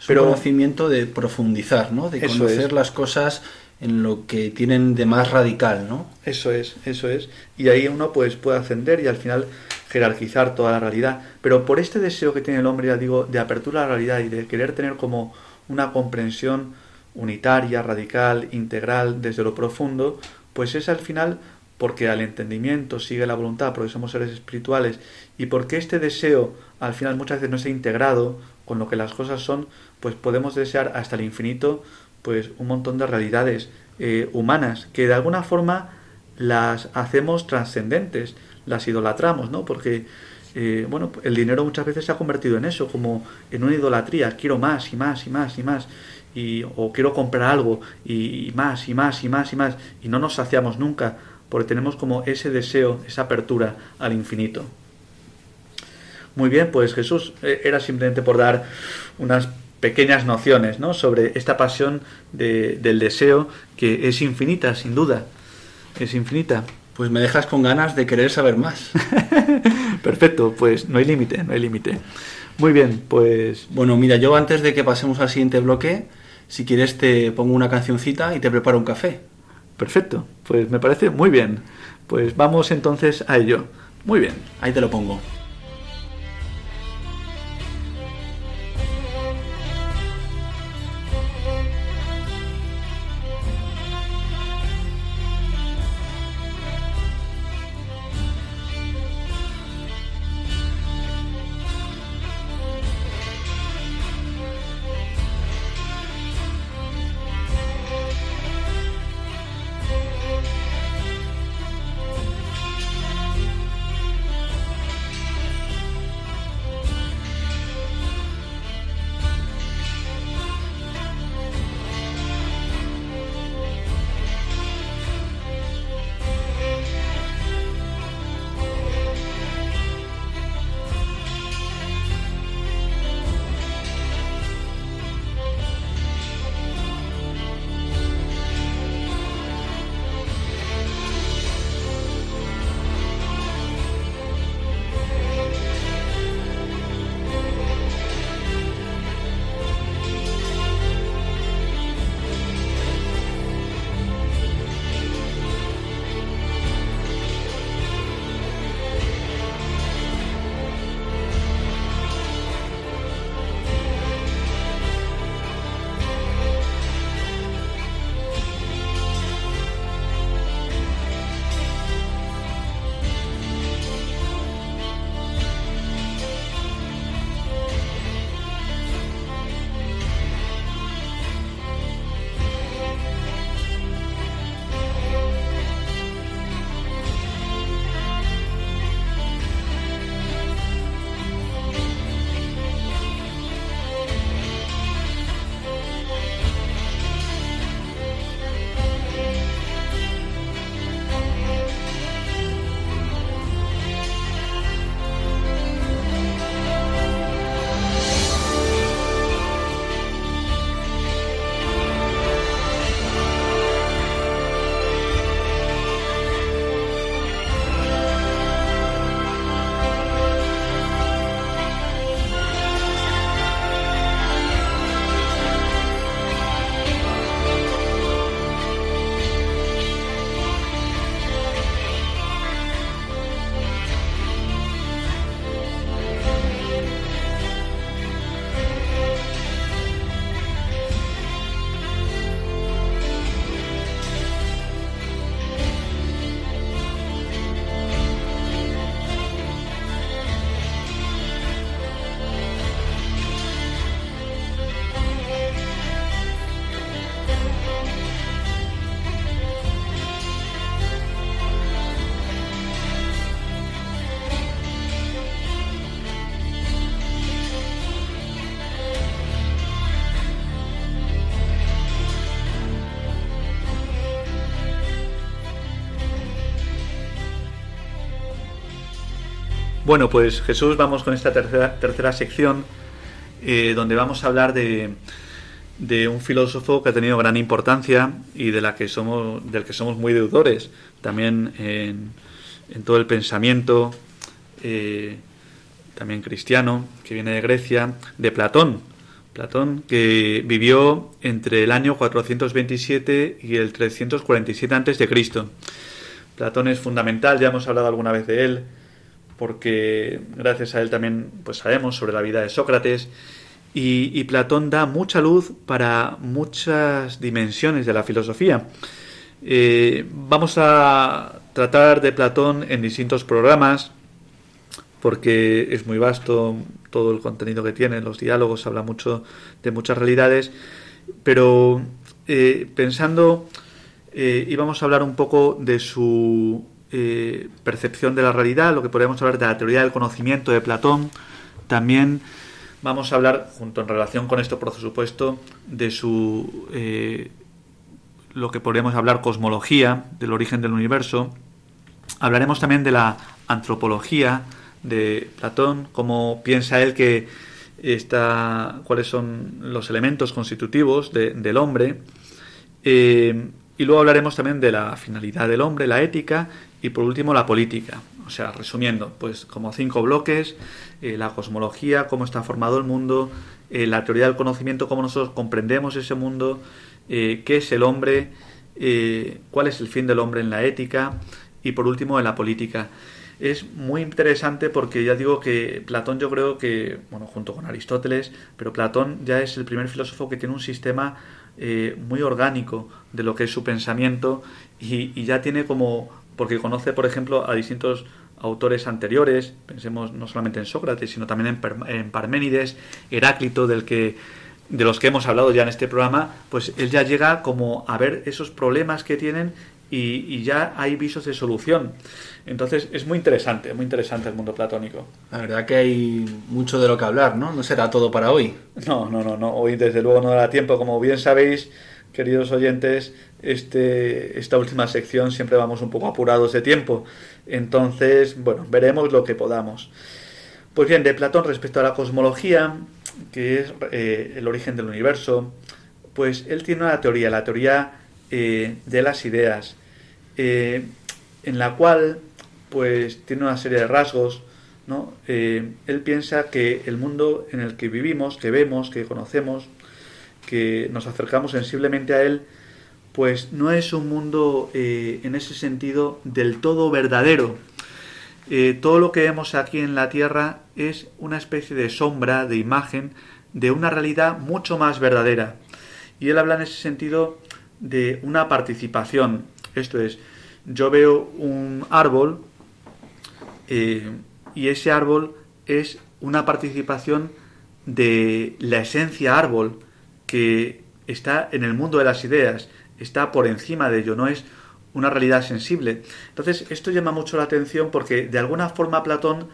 Pero un conocimiento de profundizar, ¿no? De conocer las cosas en lo que tienen de más radical, ¿no? Eso es, eso es. Y ahí uno pues puede ascender y al final jerarquizar toda la realidad. Pero por este deseo que tiene el hombre, ya digo, de apertura a la realidad y de querer tener como una comprensión unitaria, radical, integral, desde lo profundo, pues es al final porque al entendimiento sigue la voluntad, porque somos seres espirituales, y porque este deseo al final muchas veces no está integrado con lo que las cosas son, pues podemos desear hasta el infinito pues un montón de realidades eh, humanas que de alguna forma las hacemos trascendentes, las idolatramos, ¿no? Porque eh, bueno, el dinero muchas veces se ha convertido en eso, como en una idolatría, quiero más y más y más y más, y, o quiero comprar algo y más y más y más y más, y no nos saciamos nunca porque tenemos como ese deseo, esa apertura al infinito. Muy bien, pues Jesús eh, era simplemente por dar unas pequeñas nociones ¿no? sobre esta pasión del deseo que es infinita, sin duda. Es infinita. Pues me dejas con ganas de querer saber más. Perfecto, pues no hay límite, no hay límite. Muy bien, pues... Bueno, mira, yo antes de que pasemos al siguiente bloque, si quieres te pongo una cancioncita y te preparo un café. Perfecto, pues me parece muy bien. Pues vamos entonces a ello. Muy bien. Ahí te lo pongo. Bueno, pues Jesús, vamos con esta tercera, tercera sección eh, donde vamos a hablar de, de, un filósofo que ha tenido gran importancia y de la que somos, del que somos muy deudores, también en, todo el pensamiento, eh, también cristiano, que viene de Grecia, de Platón. Platón, que vivió entre el año 427 y el 347 a.C. Platón es fundamental, ya hemos hablado alguna vez de él, porque gracias a él también pues sabemos sobre la vida de Sócrates y, Platón da mucha luz para muchas dimensiones de la filosofía. Eh, vamos a tratar de Platón en distintos programas porque es muy vasto todo el contenido que tiene, los diálogos, habla mucho de muchas realidades, pero eh, pensando, eh, íbamos a hablar un poco de su eh, percepción de la realidad, lo que podríamos hablar de la teoría del conocimiento de Platón. También vamos a hablar, junto en relación con esto, por supuesto, de su eh, lo que podríamos hablar cosmología, del origen del universo. Hablaremos también de la antropología de Platón, cómo piensa él que está, cuáles son los elementos constitutivos del hombre. Eh, y luego hablaremos también de la finalidad del hombre, la ética y por último la política. O sea, resumiendo, pues como cinco bloques, eh, la cosmología, cómo está formado el mundo, eh, la teoría del conocimiento, cómo nosotros comprendemos ese mundo, eh, qué es el hombre, cuál es el fin del hombre en la ética y por último en la política. Es muy interesante porque ya digo que Platón yo creo que, bueno, junto con Aristóteles, pero Platón ya es el primer filósofo que tiene un sistema muy orgánico de lo que es su pensamiento y, ya tiene como porque conoce, por ejemplo, a distintos autores anteriores, pensemos no solamente en Sócrates, sino también en, Parménides, Heráclito, del que de los que hemos hablado ya en este programa, pues él ya llega como a ver esos problemas que tienen y, ya hay visos de solución. Entonces es muy interesante, muy interesante el mundo platónico. La verdad que hay mucho de lo que hablar, ¿no? No será todo para hoy. No, no, no, no. Hoy desde luego no da tiempo. Como bien sabéis, queridos oyentes, este, esta última sección siempre vamos un poco apurados de tiempo. Entonces, bueno, veremos lo que podamos. Pues bien, de Platón respecto a la cosmología, que es eh, el origen del universo, pues él tiene una teoría, la teoría eh, de las ideas, eh, en la cual pues tiene una serie de rasgos, ¿no? él piensa que el mundo en el que vivimos, que vemos, que conocemos, que nos acercamos sensiblemente a él, pues no es un mundo eh, en ese sentido del todo verdadero. Eh, todo lo que vemos aquí en la Tierra es una especie de sombra, de imagen, de una realidad mucho más verdadera. Y él habla en ese sentido de una participación. Esto es, yo veo un árbol eh, y ese árbol es una participación de la esencia árbol que está en el mundo de las ideas, está por encima de ello, no es una realidad sensible. Entonces, esto llama mucho la atención porque de alguna forma Platón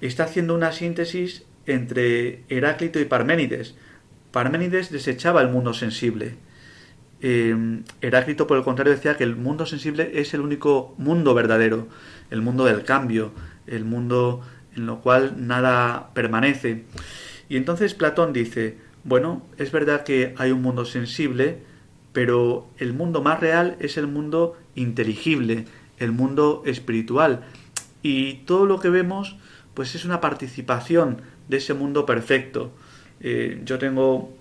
está haciendo una síntesis entre Heráclito y Parménides. Parménides desechaba el mundo sensible. Em, Heráclito, por el contrario, decía que el mundo sensible es el único mundo verdadero, el mundo del cambio, el mundo en lo cual nada permanece. Y entonces Platón dice, bueno, es verdad que hay un mundo sensible, pero el mundo más real es el mundo inteligible, el mundo espiritual. Y todo lo que vemos, pues es una participación de ese mundo perfecto. Eh, yo tengo,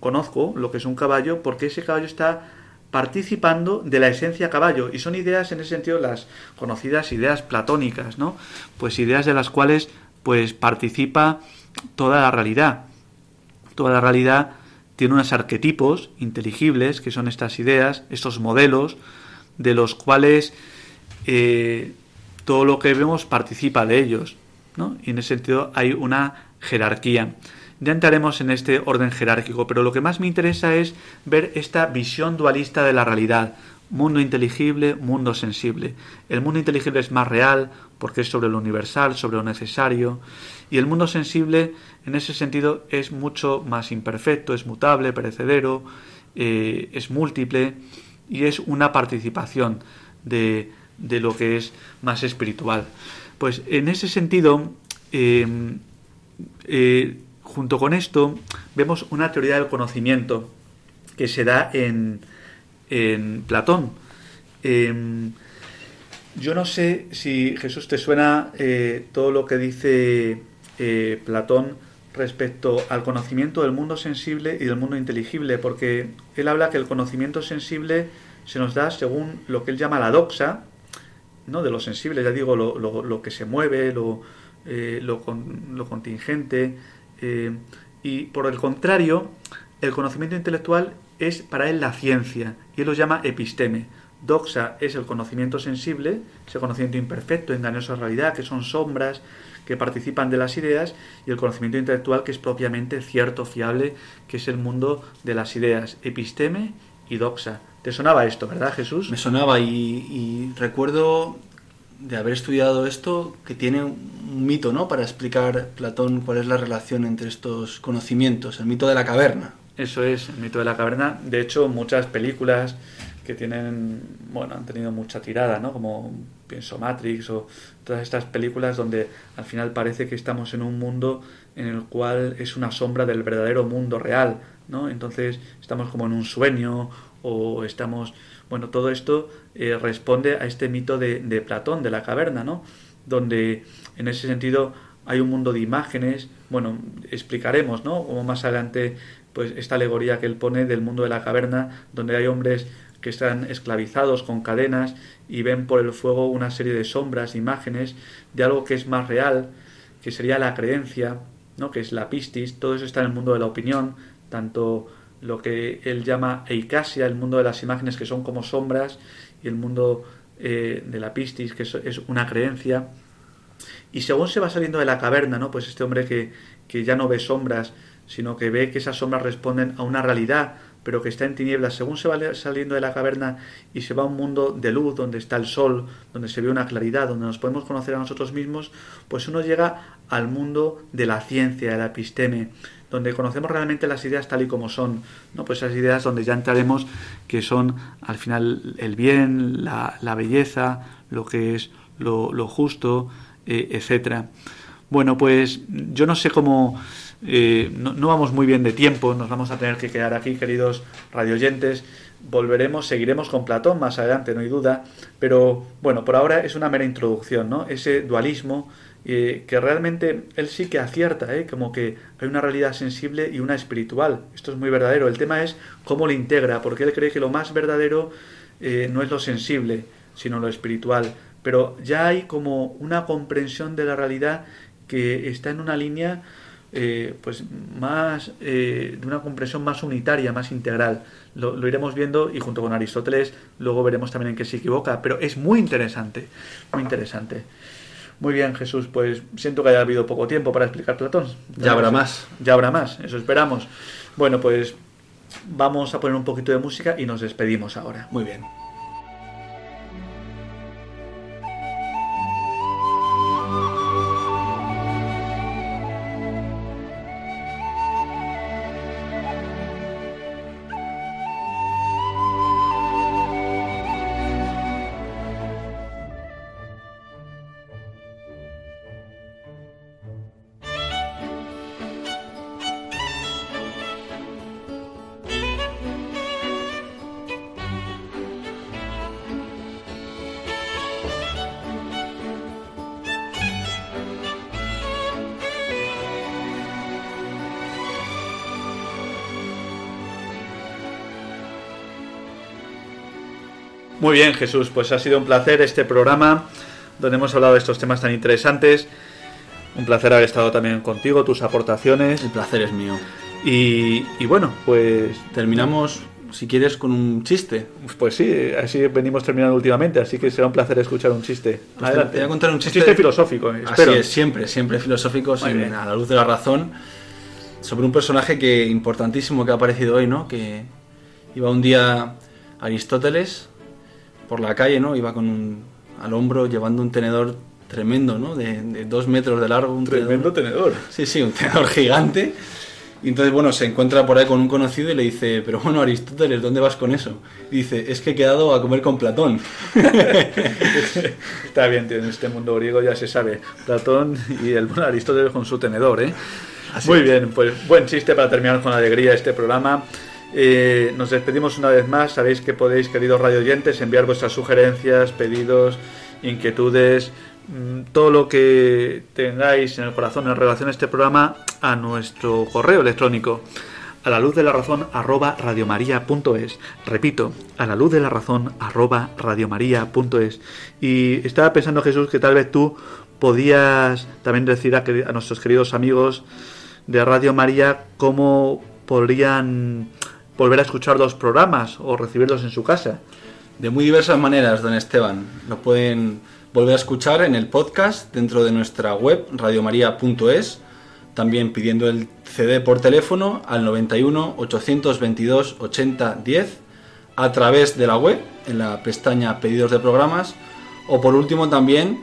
conozco lo que es un caballo porque ese caballo está participando de la esencia caballo y son ideas en ese sentido las conocidas ideas platónicas, ¿no? Pues ideas de las cuales pues participa toda la realidad. Toda la realidad tiene unos arquetipos inteligibles, que son estas ideas, estos modelos, de los cuales eh, todo lo que vemos participa de ellos. ¿no? Y en ese sentido hay una jerarquía. Ya entraremos en este orden jerárquico, pero lo que más me interesa es ver esta visión dualista de la realidad. Mundo inteligible, mundo sensible. El mundo inteligible es más real porque es sobre lo universal, sobre lo necesario, y el mundo sensible en ese sentido es mucho más imperfecto, es mutable, perecedero, eh, es múltiple y es una participación de, de, lo que es más espiritual. Pues en ese sentido, eh, eh, junto con esto, vemos una teoría del conocimiento que se da en, en Platón. Yo no sé si Jesús te suena eh, todo lo que dice eh, Platón respecto al conocimiento del mundo sensible y del mundo inteligible, porque él habla que el conocimiento sensible se nos da según lo que él llama la doxa, ¿no? de lo sensible, ya digo, lo, lo, que se mueve, lo, eh, lo, con, lo, contingente, y por el contrario, el conocimiento intelectual es para él la ciencia, y él lo llama episteme. Doxa es el conocimiento sensible, ese conocimiento imperfecto, engañoso a realidad, que son sombras que participan de las ideas, y el conocimiento intelectual que es propiamente cierto, fiable, que es el mundo de las ideas, episteme y doxa. ¿Te sonaba esto, verdad, Jesús? Me sonaba y, y recuerdo de haber estudiado esto que tiene un mito, ¿no? Para explicar Platón cuál es la relación entre estos conocimientos, el mito de la caverna. Eso es, el mito de la caverna. De hecho, muchas películas que tienen, bueno, han tenido mucha tirada, ¿no? Como pienso Matrix o todas estas películas donde al final parece que estamos en un mundo en el cual es una sombra del verdadero mundo real, ¿no? Entonces estamos como en un sueño o estamos, bueno, todo esto eh, responde a este mito de, de Platón, de la caverna, ¿no? Donde en ese sentido hay un mundo de imágenes, bueno, explicaremos, ¿no? Como más adelante, pues esta alegoría que él pone del mundo de la caverna, donde hay hombres que están esclavizados con cadenas y ven por el fuego una serie de sombras, imágenes de algo que es más real, que sería la creencia, ¿no? que es la pistis, todo eso está en el mundo de la opinión, tanto lo que él llama eicasia, el mundo de las imágenes que son como sombras, y el mundo eh, de la pistis, que es, es, una creencia. Y según se va saliendo de la caverna, ¿no? pues este hombre que, que ya no ve sombras, sino que ve que esas sombras responden a una realidad, pero que está en tinieblas, según se va saliendo de la caverna y se va a un mundo de luz, donde está el sol, donde se ve una claridad, donde nos podemos conocer a nosotros mismos, pues uno llega al mundo de la ciencia, de la episteme, donde conocemos realmente las ideas tal y como son, ¿no? Pues esas ideas donde ya entraremos que son al final el bien, la, la belleza, lo que es lo, justo, eh, etcétera. Bueno, pues yo no sé cómo eh, no, vamos muy bien de tiempo, nos vamos a tener que quedar aquí, queridos radioyentes. Volveremos, seguiremos con Platón más adelante, no hay duda, pero bueno, por ahora es una mera introducción, ¿no? Ese dualismo eh, que realmente él sí que acierta, ¿eh? como que hay una realidad sensible y una espiritual. Esto es muy verdadero. El tema es cómo lo integra, porque él cree que lo más verdadero eh, no es lo sensible, sino lo espiritual. Pero ya hay como una comprensión de la realidad que está en una línea eh, pues más eh, de una comprensión más unitaria, más integral. Lo, lo, iremos viendo y junto con Aristóteles luego veremos también en qué se equivoca, pero es muy interesante, muy interesante. Muy bien, Jesús, pues siento que haya habido poco tiempo para explicar Platón. Ya habrá más. Ya habrá más, eso esperamos. Bueno, pues vamos a poner un poquito de música y nos despedimos ahora. Muy bien. Muy bien, Jesús, pues ha sido un placer este programa donde hemos hablado de estos temas tan interesantes. Un placer haber estado también contigo, tus aportaciones. El placer es mío. Y, y bueno, pues terminamos, si quieres, con un chiste. Pues sí, así venimos terminando últimamente, así que será un placer escuchar un chiste. Pues Adelante. Te voy a contar un chiste, un chiste filosófico. Así espero. es, siempre, siempre filosófico, a la luz de la razón, sobre un personaje que importantísimo que ha aparecido hoy, ¿no? Que iba un día Aristóteles por la calle, ¿no? Iba con un, al hombro llevando un tenedor tremendo, ¿no? De, de dos metros de largo. Un Tremendo tenedor. tenedor. Sí, sí, un tenedor gigante. Y entonces, bueno, se encuentra por ahí con un conocido y le dice, pero bueno, Aristóteles, ¿dónde vas con eso? Y dice, es que he quedado a comer con Platón. Está bien, tío, en este mundo griego ya se sabe. Platón y el bueno, Aristóteles con su tenedor, ¿eh? Muy bien, pues buen chiste para terminar con alegría este programa. Eh, nos despedimos una vez más. Sabéis que podéis, queridos radio oyentes, enviar vuestras sugerencias, pedidos, inquietudes, mm, todo lo que tengáis en el corazón en relación a este programa a nuestro correo electrónico a la luz de la razón arroba radiomaria.es. Repito, a la luz de la razón arroba radiomaria.es. Y estaba pensando, Jesús, que tal vez tú podías también decir a, a nuestros queridos amigos de Radio María cómo podrían volver a escuchar los programas o recibirlos en su casa. De muy diversas maneras, don Esteban. Lo pueden volver a escuchar en el podcast dentro de nuestra web radiomaria.es, también pidiendo el CD por teléfono al 91 822 80 10 a través de la web en la pestaña pedidos de programas o por último también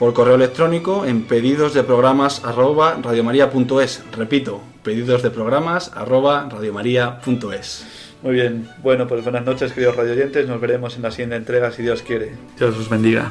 por correo electrónico en pedidos de programas arroba radiomaria.es. Repito, pedidos de programas arroba radiomaria.es. Muy bien, bueno, pues buenas noches queridos radioyentes, nos veremos en la siguiente entrega si Dios quiere. Dios os bendiga.